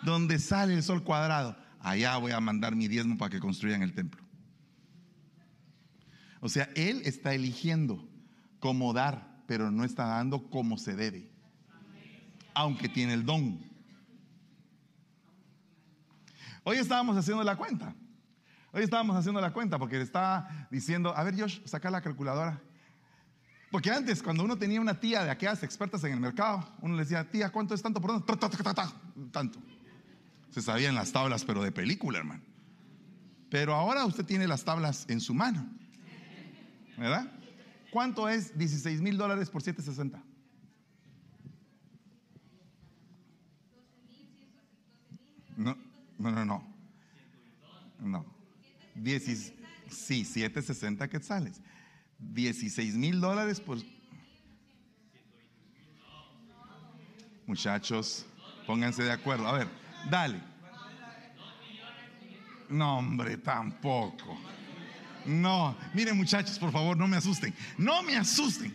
donde sale el sol cuadrado. Allá voy a mandar mi diezmo para que construyan el templo. O sea, él está eligiendo cómo dar, pero no está dando como se debe, aunque tiene el don. Hoy estábamos haciendo la cuenta. Hoy estábamos haciendo la cuenta porque le estaba diciendo, a ver Josh, saca la calculadora. Porque antes, cuando uno tenía una tía de aquellas expertas en el mercado, uno le decía, tía, ¿cuánto es tanto por Tanto. Se sabían las tablas, pero de película, hermano. Pero ahora usted tiene las tablas en su mano. ¿Verdad? ¿Cuánto es 16 mil dólares por 760? No, no, no, no. No. sí, 760 quetzales. 16 mil dólares por... Muchachos, pónganse de acuerdo. A ver, dale. No, hombre, tampoco. No, miren muchachos, por favor, no me asusten. No me asusten.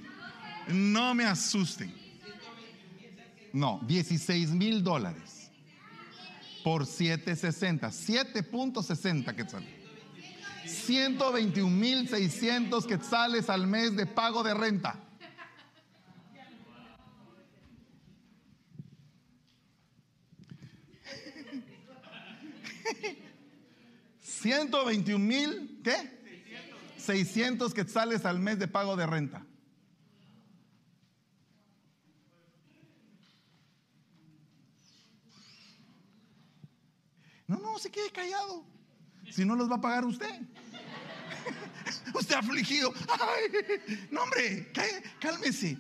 No me asusten. No, 16 mil dólares por 760. 7.60 quetzales. 121.600 quetzales al mes de pago de renta. ¿121 mil qué? 600 quetzales al mes de pago de renta. No, no, se quede callado. Si no los va a pagar usted. *laughs* usted afligido. No, hombre, cálmese.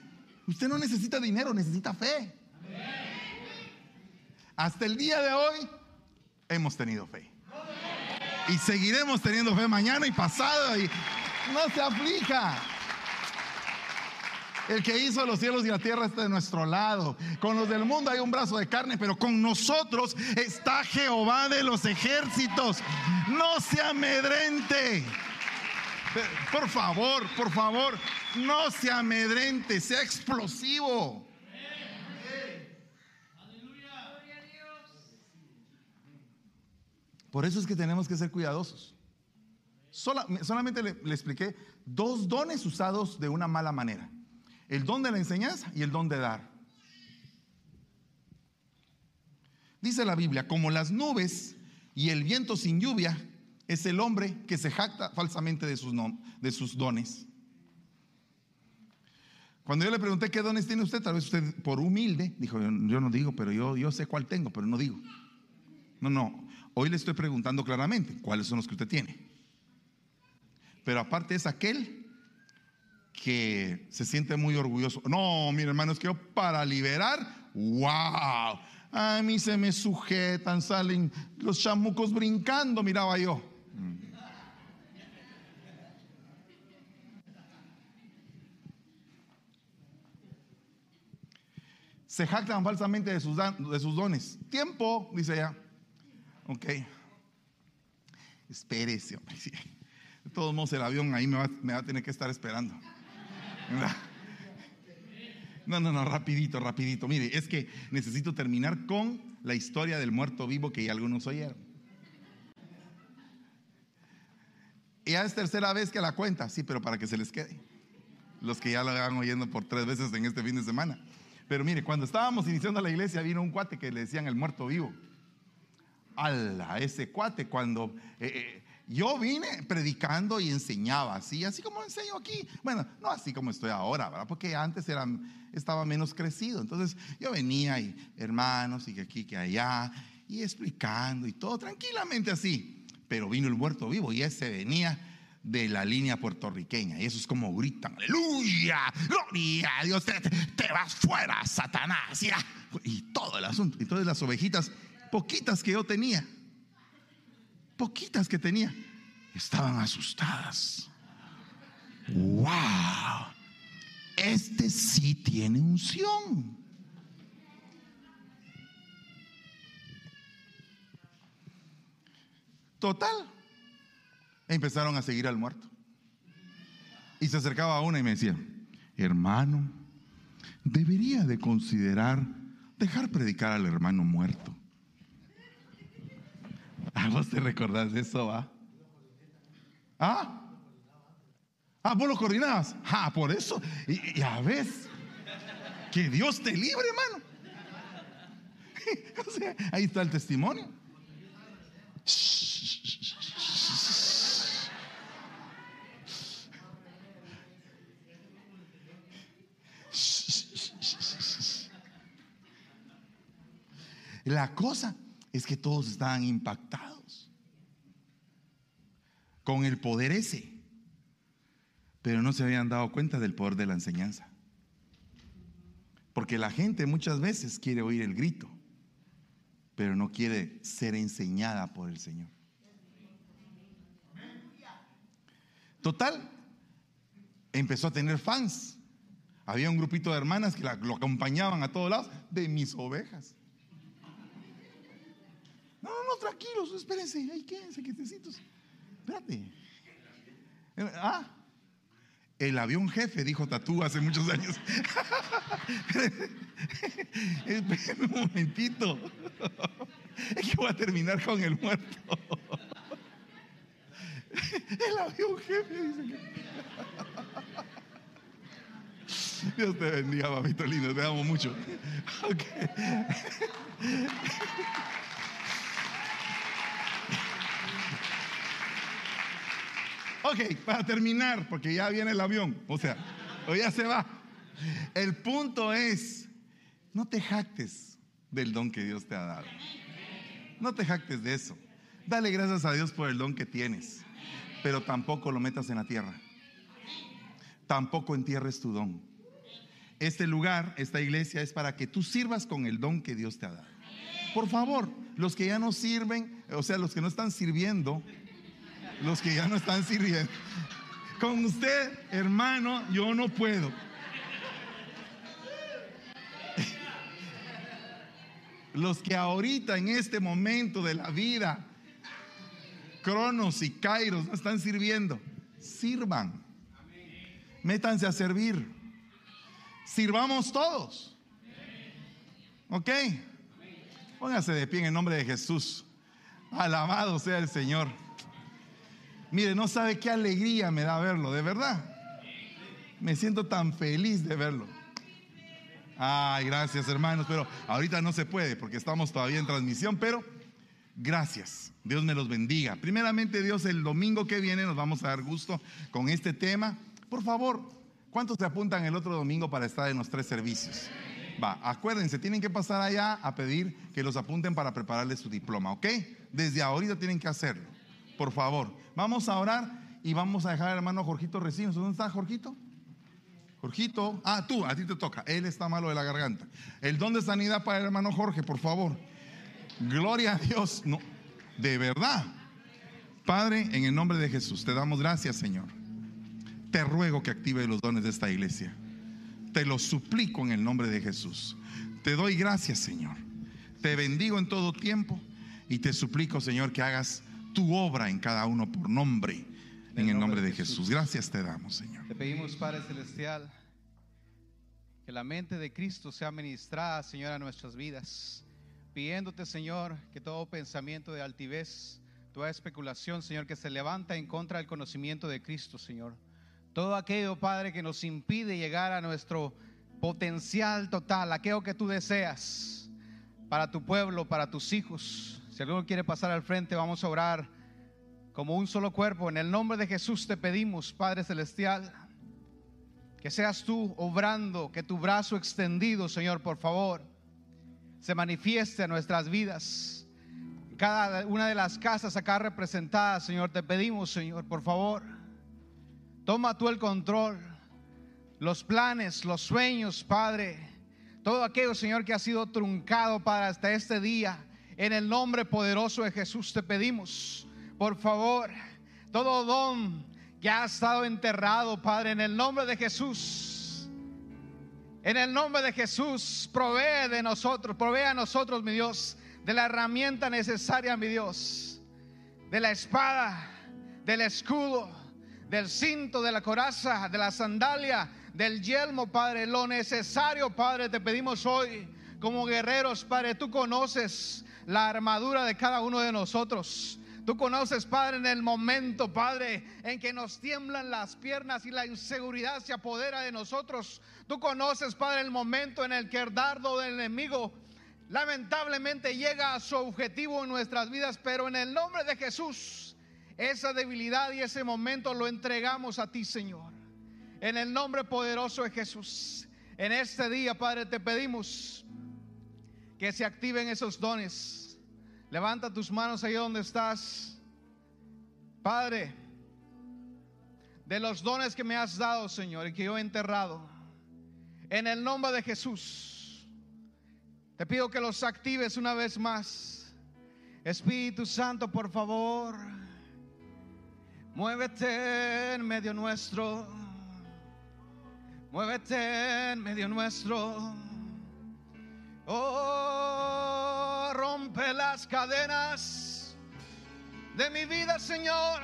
Usted no necesita dinero, necesita fe. Hasta el día de hoy hemos tenido fe. Y seguiremos teniendo fe mañana y pasado. Y no se aflija. El que hizo los cielos y la tierra está de nuestro lado. Con los del mundo hay un brazo de carne, pero con nosotros está Jehová de los ejércitos. No se amedrente. Por favor, por favor, no se amedrente, sea explosivo. Por eso es que tenemos que ser cuidadosos. solamente le, le expliqué dos dones usados de una mala manera. El don de la enseñanza y el don de dar. Dice la Biblia, como las nubes y el viento sin lluvia, es el hombre que se jacta falsamente de sus, de sus dones. Cuando yo le pregunté qué dones tiene usted, tal vez usted por humilde dijo, yo, no digo, pero yo, yo sé cuál tengo, pero no digo. No, no, hoy le estoy preguntando claramente cuáles son los que usted tiene. Pero aparte es aquel que se siente muy orgulloso. No, mi hermano, es que yo para liberar, wow. A mí se me sujetan, salen los chamucos brincando, miraba yo. Se jactan falsamente de sus, de sus dones. Tiempo, dice ella. Ok. Espérese, hombre. De todos modos, el avión ahí me va, me va a tener que estar esperando. *laughs* No, no, no, rapidito, rapidito. Mire, es que necesito terminar con la historia del muerto vivo que ya algunos oyeron. Ya es tercera vez que la cuenta, sí, pero para que se les quede. Los que ya la van oyendo por tres veces en este fin de semana. Pero mire, cuando estábamos iniciando la iglesia, vino un cuate que le decían el muerto vivo. Ala, ese cuate, cuando eh, eh, yo vine predicando y enseñaba así, así como enseño aquí. Bueno, no así como estoy ahora, ¿verdad? Porque antes era, estaba menos crecido. Entonces yo venía y hermanos, y que aquí, que allá, y explicando y todo tranquilamente así. Pero vino el muerto vivo y ese venía de la línea puertorriqueña. Y eso es como gritan, aleluya, gloria a Dios, te, te- vas fuera, Satanás. ya". Y todo el asunto. Entonces las ovejitas, poquitas que yo tenía, poquitas que tenía, estaban asustadas. ¡Wow! Este sí tiene unción. Total. Empezaron a seguir al muerto. Y se acercaba a una y me decía, hermano, debería de considerar dejar predicar al hermano muerto. ¿A *laughs* vos te recordás de eso, va? ¿Ah? Ah, vos lo coordinabas. Ah, por eso. Y, ya ves. Que Dios te libre, hermano. *laughs* O sea, ahí está el testimonio. *laughs* La cosa es que todos estaban impactados con el poder ese, pero no se habían dado cuenta del poder de la enseñanza. Porque la gente muchas veces quiere oír el grito, pero no quiere ser enseñada por el Señor. Total, empezó a tener fans. Había un grupito de hermanas que lo acompañaban a todos lados de mis ovejas. No, no, no, tranquilos, espérense, ahí quédense, quietecitos. Espérate. Eh, Ah, el avión jefe, dijo Tatú hace muchos años. *laughs* Esperen un momentito. *laughs* Es que voy a terminar con el muerto. *laughs* El avión jefe dice que. Dios te bendiga, mamito lindo, te amo mucho. Ok. Ok, para terminar, porque ya viene el avión, o sea, o ya se va. El punto es, no te jactes del don que Dios te ha dado. No te jactes de eso. Dale gracias a Dios por el don que tienes, pero tampoco lo metas en la tierra. Tampoco entierres tu don. Este lugar, esta iglesia es para que tú sirvas con el don que Dios te ha dado. Por favor, los que ya no sirven, o sea, los que no están sirviendo, los que ya no están sirviendo. Con usted, hermano, yo no puedo. Los que ahorita en este momento de la vida, Cronos y Kairos no están sirviendo, sirvan. Métanse a servir. Sirvamos todos. ¿Ok? Póngase de pie en el nombre de Jesús. Alabado sea el Señor. Mire, no sabe qué alegría me da verlo, de verdad. Me siento tan feliz de verlo. Ay, gracias hermanos, pero ahorita no se puede porque estamos todavía en transmisión, pero gracias. Dios me los bendiga. Primeramente Dios, el domingo que viene nos vamos a dar gusto con este tema. Por favor, ¿cuántos se apuntan el otro domingo para estar en los tres servicios? Va, acuérdense, tienen que pasar allá a pedir que los apunten para prepararles su diploma, ¿ok? Desde ahorita tienen que hacerlo. Por favor, vamos a orar y vamos a dejar al hermano Jorgito Recinos. ¿Dónde está Jorgito? Jorgito, ah, tú, a ti te toca. Él está malo de la garganta. El don de sanidad para el hermano Jorge, por favor. Gloria a Dios. No, de verdad. Padre, en el nombre de Jesús, te damos gracias, Señor. Te ruego que active los dones de esta iglesia. Te lo suplico en el nombre de Jesús. Te doy gracias, Señor. Te bendigo en todo tiempo y te suplico, Señor, que hagas tu obra en cada uno por nombre. En el nombre de Jesús. Gracias te damos, Señor. Te pedimos, Padre Celestial, que la mente de Cristo sea ministrada, Señor, a nuestras vidas. Pidiéndote, Señor, que todo pensamiento de altivez, toda especulación, Señor, que se levanta en contra del conocimiento de Cristo, Señor. Todo aquello, Padre, que nos impide llegar a nuestro potencial total, aquello que tú deseas para tu pueblo, para tus hijos. Si alguno quiere pasar al frente, vamos a orar como un solo cuerpo. En el nombre de Jesús te pedimos, Padre Celestial, que seas tú obrando, que tu brazo extendido, Señor, por favor, se manifieste en nuestras vidas. Cada una de las casas acá representadas, Señor, te pedimos, Señor, por favor, toma tú el control, los planes, los sueños, Padre, todo aquello, Señor, que ha sido truncado para hasta este día. En el nombre poderoso de Jesús te pedimos, por favor, todo don que ha estado enterrado, Padre, en el nombre de Jesús. En el nombre de Jesús, provee de nosotros, provee a nosotros, mi Dios, de la herramienta necesaria, mi Dios, de la espada, del escudo, del cinto, de la coraza, de la sandalia, del yelmo, Padre, lo necesario, Padre, te pedimos hoy como guerreros, Padre, tú conoces la armadura de cada uno de nosotros. Tú conoces, Padre, en el momento, Padre, en que nos tiemblan las piernas y la inseguridad se apodera de nosotros. Tú conoces, Padre, el momento en el que el dardo del enemigo lamentablemente llega a su objetivo en nuestras vidas, pero en el nombre de Jesús, esa debilidad y ese momento lo entregamos a ti, Señor. En el nombre poderoso de Jesús. En este día, Padre, te pedimos que se activen esos dones Levanta tus manos ahí donde estás. Padre, de los dones que me has dado, Señor, y que yo he enterrado, en el nombre de Jesús, te pido que los actives una vez más. Espíritu Santo, por favor, muévete en medio nuestro. Muévete en medio nuestro. Oh, rompe las cadenas de mi vida, Señor.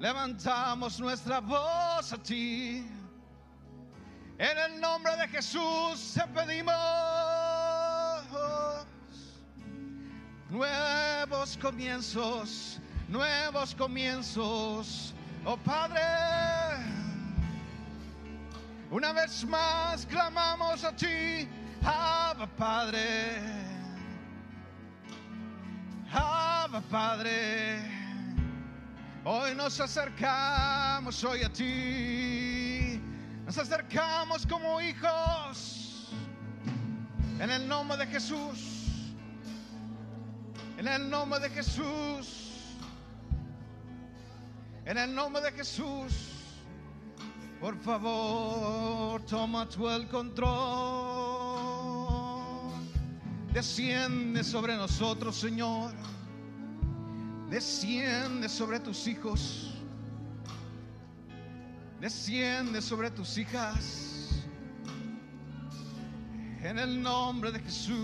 Levantamos nuestra voz a ti. En el nombre de Jesús te pedimos nuevos comienzos, nuevos comienzos. Oh Padre, una vez más clamamos a ti Abba Padre, Abba Padre, hoy nos acercamos hoy a ti, nos acercamos como hijos, en el nombre de Jesús, en el nombre de Jesús, en el nombre de Jesús. Por favor, toma tú el control. Desciende sobre nosotros, Señor. Desciende sobre tus hijos. Desciende sobre tus hijas. En el nombre de Jesús.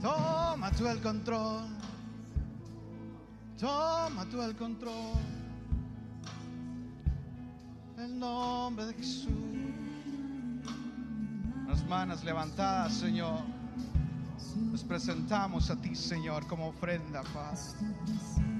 Toma tú el control. Toma tú el control. En el nombre de Jesús las manos levantadas, Señor. Nos presentamos a ti, Señor, como ofrenda, Padre.